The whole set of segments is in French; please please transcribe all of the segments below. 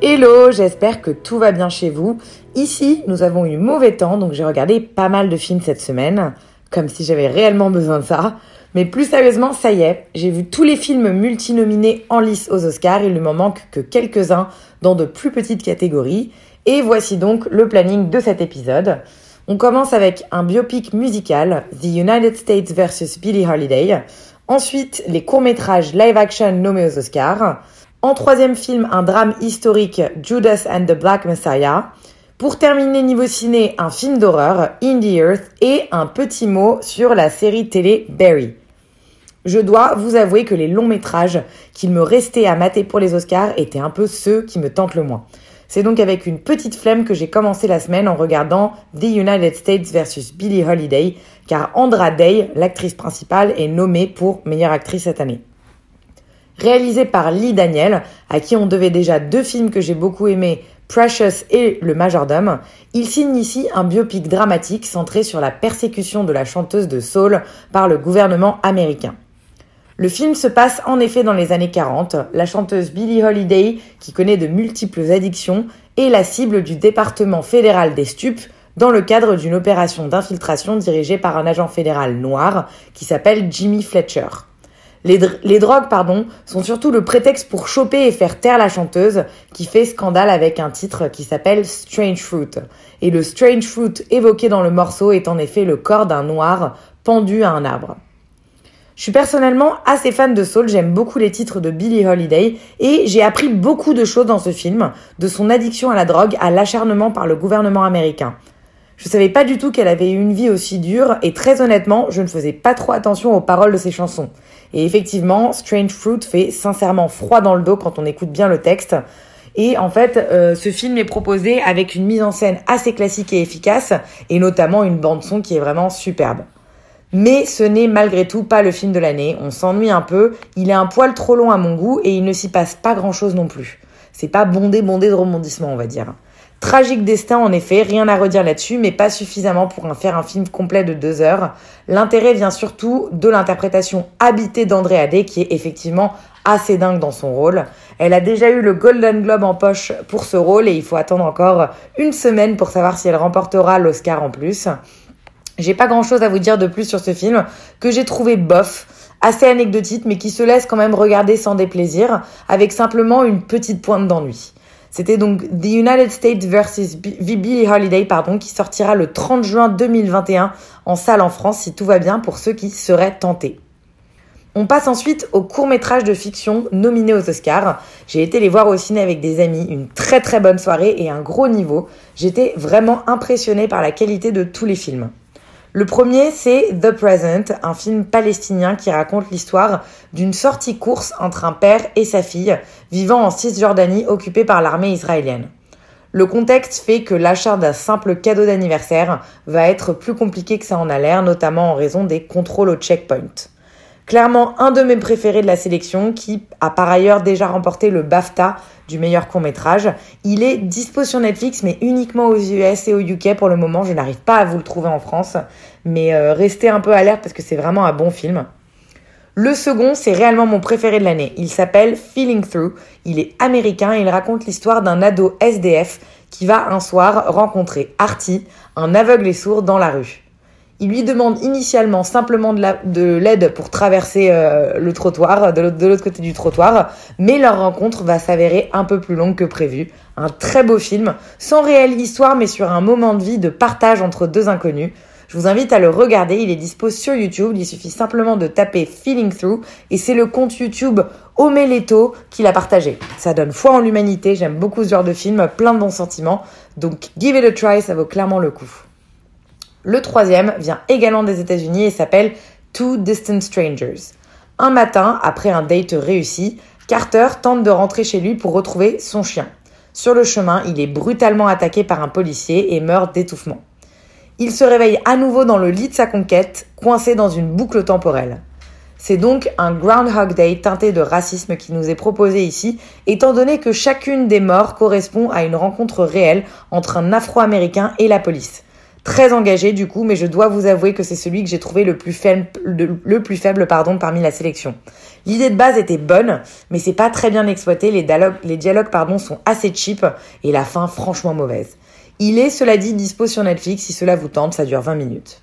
Hello, j'espère que tout va bien chez vous. Ici, nous avons eu mauvais temps, donc j'ai regardé pas mal de films cette semaine, comme si j'avais réellement besoin de ça. Mais plus sérieusement, ça y est, j'ai vu tous les films multinominés en lice aux Oscars, il ne m'en manque que quelques-uns dans de plus petites catégories. Et voici donc le planning de cet épisode. On commence avec un biopic musical, The United States vs Billie Holiday. Ensuite, les courts-métrages live-action nommés aux Oscars. En troisième film, un drame historique, Judas and the Black Messiah. Pour terminer niveau ciné, un film d'horreur, In the Earth, et un petit mot sur la série télé Barry. Je dois vous avouer que les longs métrages qu'il me restait à mater pour les Oscars étaient un peu ceux qui me tentent le moins. C'est donc avec une petite flemme que j'ai commencé la semaine en regardant The United States vs Billie Holiday, car Andra Day, l'actrice principale, est nommée pour meilleure actrice cette année. Réalisé par Lee Daniel, à qui on devait déjà deux films que j'ai beaucoup aimés, Precious et Le Majordome, il signe ici un biopic dramatique centré sur la persécution de la chanteuse de soul par le gouvernement américain. Le film se passe en effet dans les années 40. La chanteuse Billie Holiday, qui connaît de multiples addictions, est la cible du département fédéral des stupes dans le cadre d'une opération d'infiltration dirigée par un agent fédéral noir qui s'appelle Jimmy Fletcher. Les, dr- les drogues, pardon, sont surtout le prétexte pour choper et faire taire la chanteuse qui fait scandale avec un titre qui s'appelle Strange Fruit. Et le Strange Fruit évoqué dans le morceau est en effet le corps d'un noir pendu à un arbre. Je suis personnellement assez fan de soul, j'aime beaucoup les titres de Billie Holiday et j'ai appris beaucoup de choses dans ce film, de son addiction à la drogue à l'acharnement par le gouvernement américain. Je savais pas du tout qu'elle avait eu une vie aussi dure et très honnêtement, je ne faisais pas trop attention aux paroles de ses chansons. Et effectivement, Strange Fruit fait sincèrement froid dans le dos quand on écoute bien le texte. Et en fait, euh, ce film est proposé avec une mise en scène assez classique et efficace, et notamment une bande son qui est vraiment superbe. Mais ce n'est malgré tout pas le film de l'année, on s'ennuie un peu, il est un poil trop long à mon goût et il ne s'y passe pas grand chose non plus. C'est pas bondé bondé de rebondissements on va dire. Tragique destin en effet, rien à redire là-dessus, mais pas suffisamment pour en faire un film complet de deux heures. L'intérêt vient surtout de l'interprétation habitée d'André Adé qui est effectivement assez dingue dans son rôle. Elle a déjà eu le Golden Globe en poche pour ce rôle et il faut attendre encore une semaine pour savoir si elle remportera l'Oscar en plus. J'ai pas grand chose à vous dire de plus sur ce film que j'ai trouvé bof, assez anecdotique mais qui se laisse quand même regarder sans déplaisir avec simplement une petite pointe d'ennui. C'était donc The United States vs Billie Holiday pardon qui sortira le 30 juin 2021 en salle en France si tout va bien pour ceux qui seraient tentés. On passe ensuite au court métrage de fiction nominé aux Oscars. J'ai été les voir au ciné avec des amis, une très très bonne soirée et un gros niveau. J'étais vraiment impressionnée par la qualité de tous les films. Le premier, c'est The Present, un film palestinien qui raconte l'histoire d'une sortie course entre un père et sa fille vivant en Cisjordanie occupée par l'armée israélienne. Le contexte fait que l'achat d'un simple cadeau d'anniversaire va être plus compliqué que ça en a l'air, notamment en raison des contrôles au checkpoint. Clairement un de mes préférés de la sélection qui a par ailleurs déjà remporté le BAFTA du meilleur court métrage. Il est dispo sur Netflix mais uniquement aux US et au UK pour le moment. Je n'arrive pas à vous le trouver en France. Mais euh, restez un peu alerte parce que c'est vraiment un bon film. Le second, c'est réellement mon préféré de l'année. Il s'appelle Feeling Through. Il est américain et il raconte l'histoire d'un ado SDF qui va un soir rencontrer Artie, un aveugle et sourd, dans la rue. Il lui demande initialement simplement de l'aide pour traverser euh, le trottoir, de l'autre côté du trottoir, mais leur rencontre va s'avérer un peu plus longue que prévu. Un très beau film, sans réelle histoire, mais sur un moment de vie de partage entre deux inconnus. Je vous invite à le regarder, il est dispo sur YouTube, il suffit simplement de taper Feeling Through, et c'est le compte YouTube Omeletto qui l'a partagé. Ça donne foi en l'humanité, j'aime beaucoup ce genre de film, plein de bons sentiments, donc give it a try, ça vaut clairement le coup. Le troisième vient également des États-Unis et s'appelle Two Distant Strangers. Un matin, après un date réussi, Carter tente de rentrer chez lui pour retrouver son chien. Sur le chemin, il est brutalement attaqué par un policier et meurt d'étouffement. Il se réveille à nouveau dans le lit de sa conquête, coincé dans une boucle temporelle. C'est donc un Groundhog Day teinté de racisme qui nous est proposé ici, étant donné que chacune des morts correspond à une rencontre réelle entre un Afro-Américain et la police. Très engagé du coup, mais je dois vous avouer que c'est celui que j'ai trouvé le plus faible, le, plus faible pardon, parmi la sélection. L'idée de base était bonne, mais c'est pas très bien exploité, les dialogues, les dialogues pardon, sont assez cheap et la fin franchement mauvaise. Il est, cela dit, dispo sur Netflix si cela vous tente, ça dure 20 minutes.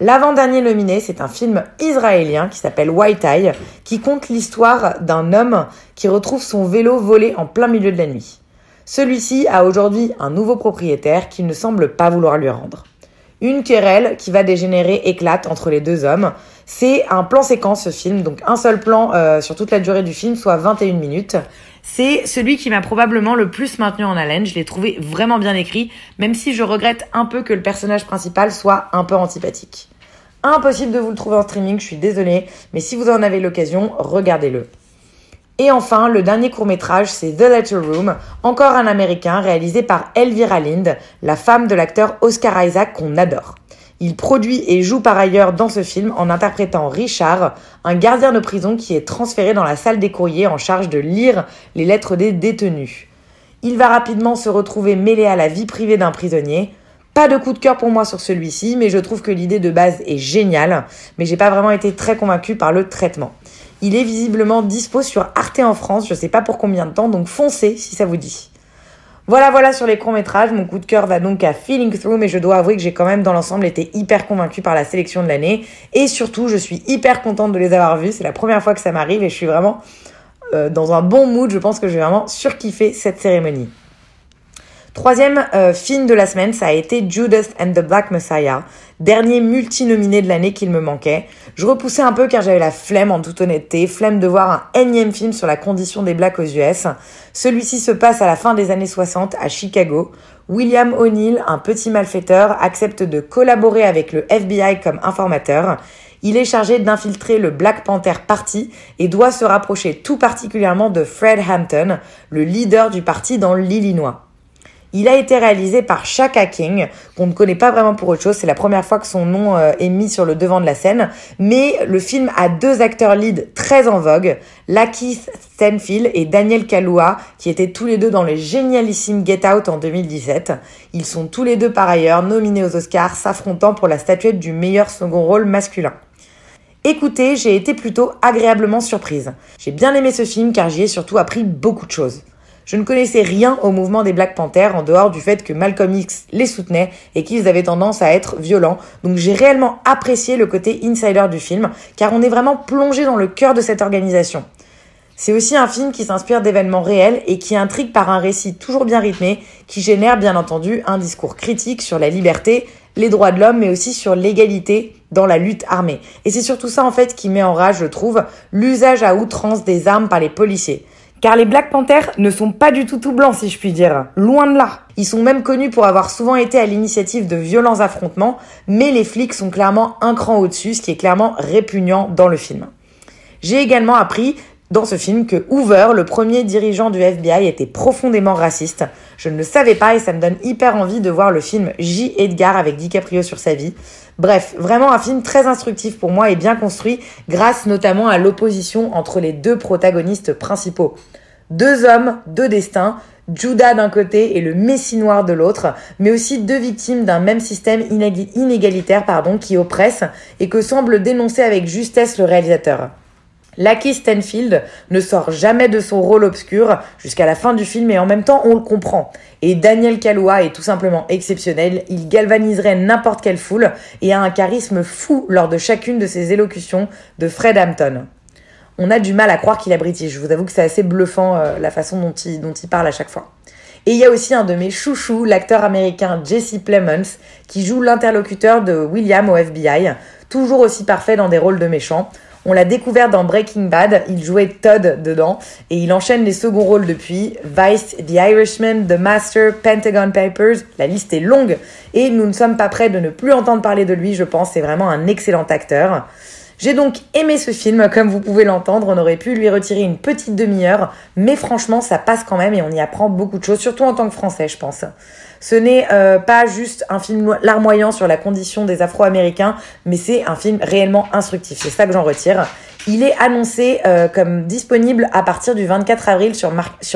L'avant-dernier nominé, c'est un film israélien qui s'appelle White Eye, qui conte l'histoire d'un homme qui retrouve son vélo volé en plein milieu de la nuit. Celui-ci a aujourd'hui un nouveau propriétaire qui ne semble pas vouloir lui rendre. Une querelle qui va dégénérer éclate entre les deux hommes. C'est un plan séquence ce film, donc un seul plan euh, sur toute la durée du film, soit 21 minutes. C'est celui qui m'a probablement le plus maintenu en haleine. Je l'ai trouvé vraiment bien écrit, même si je regrette un peu que le personnage principal soit un peu antipathique. Impossible de vous le trouver en streaming, je suis désolée, mais si vous en avez l'occasion, regardez-le. Et enfin, le dernier court métrage, c'est The Letter Room, encore un américain réalisé par Elvira Lind, la femme de l'acteur Oscar Isaac qu'on adore. Il produit et joue par ailleurs dans ce film en interprétant Richard, un gardien de prison qui est transféré dans la salle des courriers en charge de lire les lettres des détenus. Il va rapidement se retrouver mêlé à la vie privée d'un prisonnier, pas de coup de cœur pour moi sur celui-ci, mais je trouve que l'idée de base est géniale, mais j'ai pas vraiment été très convaincue par le traitement. Il est visiblement dispo sur Arte en France, je sais pas pour combien de temps, donc foncez si ça vous dit. Voilà, voilà sur les courts-métrages. Mon coup de cœur va donc à Feeling Through, mais je dois avouer que j'ai quand même dans l'ensemble été hyper convaincue par la sélection de l'année. Et surtout, je suis hyper contente de les avoir vus. C'est la première fois que ça m'arrive et je suis vraiment euh, dans un bon mood. Je pense que je vais vraiment surkiffer cette cérémonie. Troisième euh, film de la semaine, ça a été Judas and the Black Messiah, dernier multi-nominé de l'année qu'il me manquait. Je repoussais un peu car j'avais la flemme en toute honnêteté, flemme de voir un énième film sur la condition des blacks aux US. Celui-ci se passe à la fin des années 60 à Chicago. William O'Neill, un petit malfaiteur, accepte de collaborer avec le FBI comme informateur. Il est chargé d'infiltrer le Black Panther Party et doit se rapprocher tout particulièrement de Fred Hampton, le leader du parti dans l'Illinois. Il a été réalisé par Shaka King, qu'on ne connaît pas vraiment pour autre chose. C'est la première fois que son nom euh, est mis sur le devant de la scène. Mais le film a deux acteurs lead très en vogue, Lakeith Stanfield et Daniel Kaluuya, qui étaient tous les deux dans le génialissime Get Out en 2017. Ils sont tous les deux par ailleurs nominés aux Oscars, s'affrontant pour la statuette du meilleur second rôle masculin. Écoutez, j'ai été plutôt agréablement surprise. J'ai bien aimé ce film car j'y ai surtout appris beaucoup de choses. Je ne connaissais rien au mouvement des Black Panthers en dehors du fait que Malcolm X les soutenait et qu'ils avaient tendance à être violents. Donc j'ai réellement apprécié le côté insider du film car on est vraiment plongé dans le cœur de cette organisation. C'est aussi un film qui s'inspire d'événements réels et qui intrigue par un récit toujours bien rythmé qui génère bien entendu un discours critique sur la liberté, les droits de l'homme mais aussi sur l'égalité dans la lutte armée. Et c'est surtout ça en fait qui met en rage, je trouve, l'usage à outrance des armes par les policiers. Car les Black Panthers ne sont pas du tout tout blancs, si je puis dire. Loin de là. Ils sont même connus pour avoir souvent été à l'initiative de violents affrontements, mais les flics sont clairement un cran au-dessus, ce qui est clairement répugnant dans le film. J'ai également appris dans ce film que Hoover, le premier dirigeant du FBI, était profondément raciste. Je ne le savais pas et ça me donne hyper envie de voir le film J. Edgar avec DiCaprio sur sa vie. Bref, vraiment un film très instructif pour moi et bien construit grâce notamment à l'opposition entre les deux protagonistes principaux. Deux hommes, deux destins, Judas d'un côté et le Messie noir de l'autre, mais aussi deux victimes d'un même système inégalitaire pardon, qui oppresse et que semble dénoncer avec justesse le réalisateur. Lucky Stanfield ne sort jamais de son rôle obscur jusqu'à la fin du film et en même temps on le comprend. Et Daniel Kaluuya est tout simplement exceptionnel, il galvaniserait n'importe quelle foule et a un charisme fou lors de chacune de ses élocutions de Fred Hampton. On a du mal à croire qu'il est british, je vous avoue que c'est assez bluffant euh, la façon dont il, dont il parle à chaque fois. Et il y a aussi un de mes chouchous, l'acteur américain Jesse Plemons, qui joue l'interlocuteur de William au FBI, toujours aussi parfait dans des rôles de méchants. On l'a découvert dans Breaking Bad, il jouait Todd dedans. Et il enchaîne les seconds rôles depuis. Vice, The Irishman, The Master, Pentagon Papers, la liste est longue. Et nous ne sommes pas prêts de ne plus entendre parler de lui, je pense, c'est vraiment un excellent acteur. J'ai donc aimé ce film, comme vous pouvez l'entendre, on aurait pu lui retirer une petite demi-heure, mais franchement ça passe quand même et on y apprend beaucoup de choses, surtout en tant que français je pense. Ce n'est euh, pas juste un film larmoyant sur la condition des Afro-Américains, mais c'est un film réellement instructif, c'est ça que j'en retire. Il est annoncé euh, comme disponible à partir du 24 avril sur,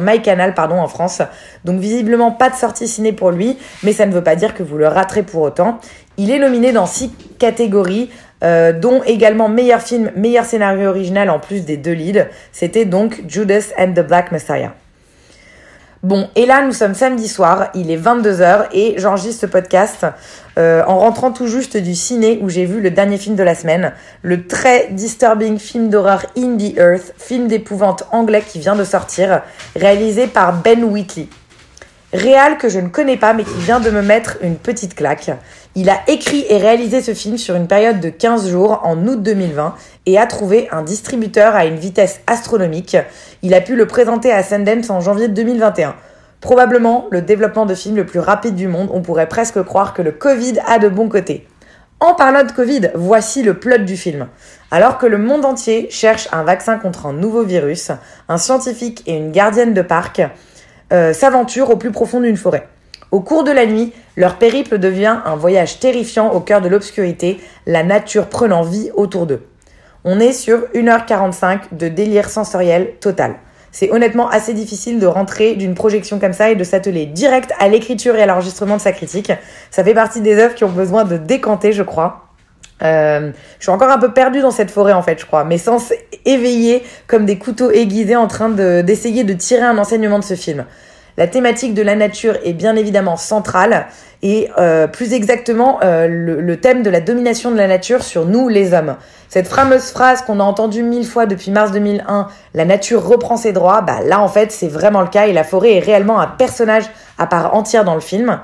MyCanal pardon, en France. Donc visiblement pas de sortie ciné pour lui, mais ça ne veut pas dire que vous le raterez pour autant. Il est nominé dans six catégories, euh, dont également meilleur film, meilleur scénario original en plus des deux leads. C'était donc Judas and the Black Messiah. Bon, et là, nous sommes samedi soir, il est 22h et j'enregistre ce podcast euh, en rentrant tout juste du ciné où j'ai vu le dernier film de la semaine, le très disturbing film d'horreur In the Earth, film d'épouvante anglais qui vient de sortir, réalisé par Ben Wheatley. Réal que je ne connais pas mais qui vient de me mettre une petite claque. Il a écrit et réalisé ce film sur une période de 15 jours en août 2020 et a trouvé un distributeur à une vitesse astronomique. Il a pu le présenter à Sundance en janvier 2021. Probablement le développement de film le plus rapide du monde, on pourrait presque croire que le Covid a de bons côtés. En parlant de Covid, voici le plot du film. Alors que le monde entier cherche un vaccin contre un nouveau virus, un scientifique et une gardienne de parc euh, s'aventurent au plus profond d'une forêt. Au cours de la nuit, leur périple devient un voyage terrifiant au cœur de l'obscurité, la nature prenant vie autour d'eux. On est sur 1h45 de délire sensoriel total. C'est honnêtement assez difficile de rentrer d'une projection comme ça et de s'atteler direct à l'écriture et à l'enregistrement de sa critique. Ça fait partie des œuvres qui ont besoin de décanter, je crois. Euh, je suis encore un peu perdue dans cette forêt en fait, je crois. Mes sens éveillés comme des couteaux aiguisés en train d'essayer de, tirer un enseignement de ce film. La thématique de la nature est bien évidemment centrale et euh, plus exactement euh, le, thème de la domination de la nature sur nous les hommes. Cette fameuse phrase qu'on a entendue mille fois depuis mars 2001, la nature reprend ses droits, bah là en fait c'est vraiment le cas et la forêt est réellement un personnage à part entière dans le film.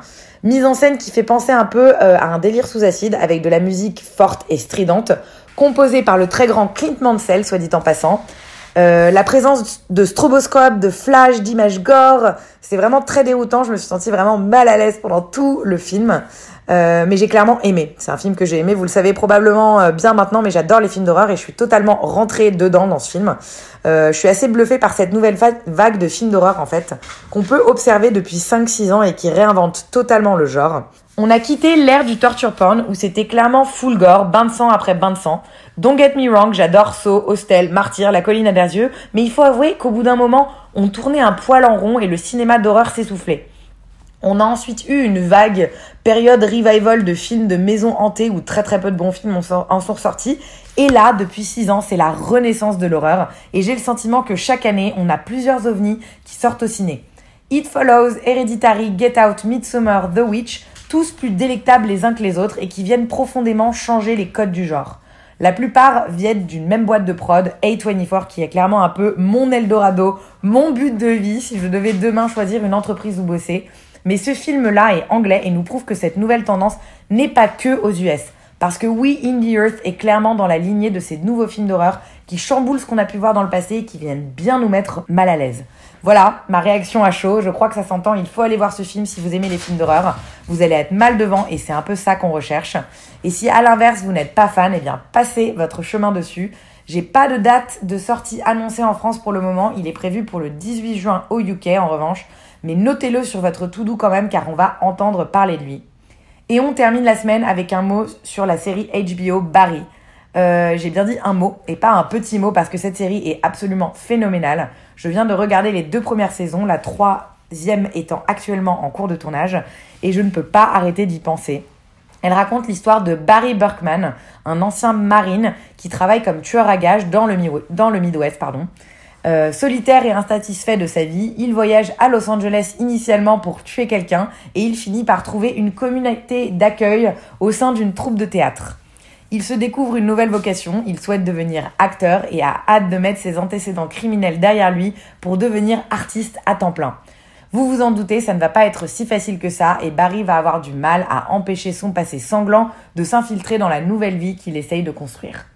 Mise en scène qui fait penser un peu euh, à un délire sous acide avec de la musique forte et stridente, composée par le très grand Clint Mansell, soit dit en passant. Euh, la présence de stroboscope, de flash, d'images gore, c'est vraiment très déroutant. Je me suis sentie vraiment mal à l'aise pendant tout le film. Euh, mais j'ai clairement aimé. C'est un film que j'ai aimé, vous le savez probablement euh, bien maintenant, mais j'adore les films d'horreur et je suis totalement rentrée dedans dans ce film. Euh, je suis assez bluffée par cette nouvelle vague de films d'horreur en fait, qu'on peut observer depuis 5-6 ans et qui réinvente totalement le genre. On a quitté l'ère du torture porn où c'était clairement full gore, bain de sang après bain de sang. Don't get me wrong, j'adore Saw, Hostel, Martyr, La colline à des mais il faut avouer qu'au bout d'un moment, on tournait un poil en rond et le cinéma d'horreur s'essoufflait. On a ensuite eu une vague période revival de films de maisons hantées où très très peu de bons films en sont sortis. Et là, depuis 6 ans, c'est la renaissance de l'horreur. Et j'ai le sentiment que chaque année, on a plusieurs ovnis qui sortent au ciné. It Follows, Hereditary, Get Out, Midsommar, The Witch, tous plus délectables les uns que les autres et qui viennent profondément changer les codes du genre. La plupart viennent d'une même boîte de prod, A24, qui est clairement un peu mon Eldorado, mon but de vie si je devais demain choisir une entreprise où bosser. Mais ce film-là est anglais et nous prouve que cette nouvelle tendance n'est pas que aux US. Parce que oui, Indie Earth est clairement dans la lignée de ces nouveaux films d'horreur qui chamboulent ce qu'on a pu voir dans le passé et qui viennent bien nous mettre mal à l'aise. Voilà, ma réaction à chaud, je crois que ça s'entend, il faut aller voir ce film si vous aimez les films d'horreur. Vous allez être mal devant et c'est un peu ça qu'on recherche. Et si à l'inverse vous n'êtes pas fan, eh bien passez votre chemin dessus. J'ai pas de date de sortie annoncée en France pour le moment, il est prévu pour le 18 juin au UK en revanche mais notez-le sur votre tout doux quand même car on va entendre parler de lui. Et on termine la semaine avec un mot sur la série HBO Barry. Euh, j'ai bien dit un mot et pas un petit mot parce que cette série est absolument phénoménale. Je viens de regarder les deux premières saisons, la troisième étant actuellement en cours de tournage, et je ne peux pas arrêter d'y penser. Elle raconte l'histoire de Barry Berkman, un ancien marine qui travaille comme tueur à gages dans le, dans le Midwest. Pardon. Euh, solitaire et insatisfait de sa vie, il voyage à Los Angeles initialement pour tuer quelqu'un et il finit par trouver une communauté d'accueil au sein d'une troupe de théâtre. Il se découvre une nouvelle vocation, il souhaite devenir acteur et a hâte de mettre ses antécédents criminels derrière lui pour devenir artiste à temps plein. Vous vous en doutez, ça ne va pas être si facile que ça et Barry va avoir du mal à empêcher son passé sanglant de s'infiltrer dans la nouvelle vie qu'il essaye de construire.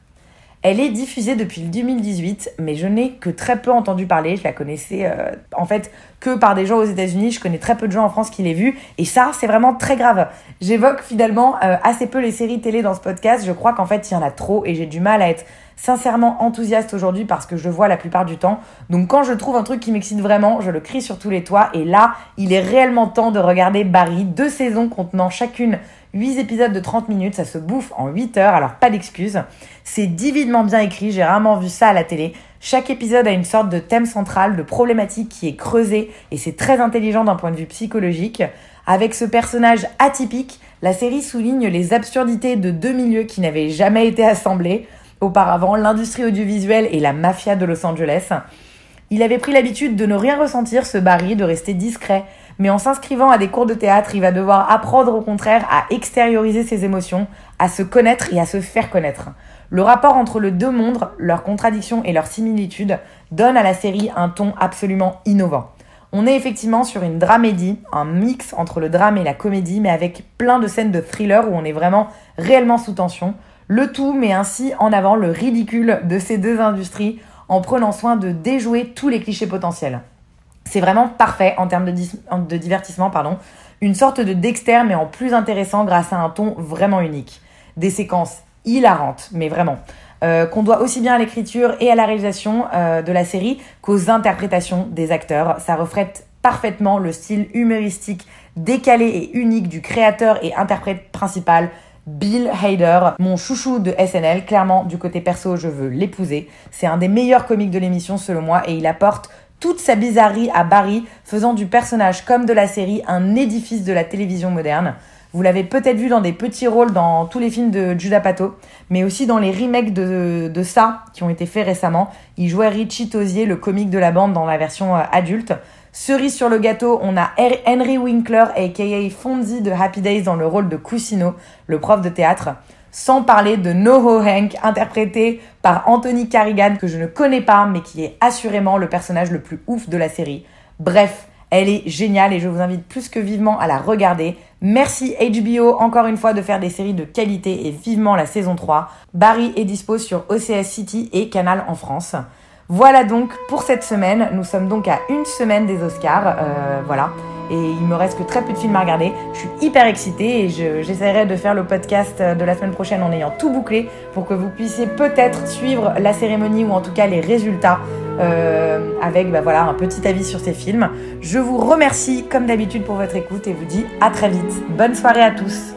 Elle est diffusée depuis le 2018, mais je n'ai que très peu entendu parler. Je la connaissais euh, en fait que par des gens aux États-Unis. Je connais très peu de gens en France qui l'aient vue. Et ça, c'est vraiment très grave. J'évoque finalement euh, assez peu les séries télé dans ce podcast. Je crois qu'en fait, il y en a trop et j'ai du mal à être sincèrement enthousiaste aujourd'hui parce que je vois la plupart du temps. Donc quand je trouve un truc qui m'excite vraiment, je le crie sur tous les toits. Et là, il est réellement temps de regarder Barry, deux saisons contenant chacune 8 épisodes de 30 minutes, ça se bouffe en 8 heures, alors pas d'excuses. C'est divinement bien écrit, j'ai rarement vu ça à la télé. Chaque épisode a une sorte de thème central, de problématique qui est creusée, et c'est très intelligent d'un point de vue psychologique. Avec ce personnage atypique, la série souligne les absurdités de deux milieux qui n'avaient jamais été assemblés auparavant, l'industrie audiovisuelle et la mafia de Los Angeles. Il avait pris l'habitude de ne rien ressentir, ce Barry, de rester discret, mais en s'inscrivant à des cours de théâtre, il va devoir apprendre au contraire à extérioriser ses émotions, à se connaître et à se faire connaître. Le rapport entre les deux mondes, leurs contradictions et leurs similitudes, donne à la série un ton absolument innovant. On est effectivement sur une dramédie, un mix entre le drame et la comédie, mais avec plein de scènes de thriller où on est vraiment réellement sous tension. Le tout met ainsi en avant le ridicule de ces deux industries en prenant soin de déjouer tous les clichés potentiels. C'est vraiment parfait en termes de, divertissement, pardon. Une sorte de Dexter, mais en plus intéressant grâce à un ton vraiment unique. Des séquences hilarantes, mais vraiment. Euh, qu'on doit aussi bien à l'écriture et à la réalisation euh, de la série qu'aux interprétations des acteurs. Ça reflète parfaitement le style humoristique décalé et unique du créateur et interprète principal, Bill Hader, mon chouchou de SNL. Clairement, du côté perso, je veux l'épouser. C'est un des meilleurs comiques de l'émission selon moi et il apporte toute sa bizarrerie à Barry, faisant du personnage comme de la série un édifice de la télévision moderne. Vous l'avez peut-être vu dans des petits rôles dans tous les films de Judah Pato, mais aussi dans les remakes de, de ça qui ont été faits récemment. Il jouait Richie Tosier, le comique de la bande dans la version euh, adulte. Cerise sur le gâteau, on a Henry Winkler, aka Fonzie de Happy Days dans le rôle de Cusino, le prof de théâtre. Sans parler de Noho Hank, interprété par Anthony Carrigan, que je ne connais pas, mais qui est assurément le personnage le plus ouf de la série. Bref, elle est géniale et je vous invite plus que vivement à la regarder. Merci HBO encore une fois de faire des séries de qualité et vivement la saison 3. Barry est dispo sur OCS City et Canal en France. Voilà donc pour cette semaine. Nous sommes donc à une semaine des Oscars. Euh, voilà. Et il me reste que très peu de films à regarder. Je suis hyper excitée et j'essaierai de faire le podcast de la semaine prochaine en ayant tout bouclé pour que vous puissiez peut-être suivre la cérémonie ou en tout cas les résultats euh, avec bah, voilà, un petit avis sur ces films. Je vous remercie comme d'habitude pour votre écoute et vous dis à très vite. Bonne soirée à tous.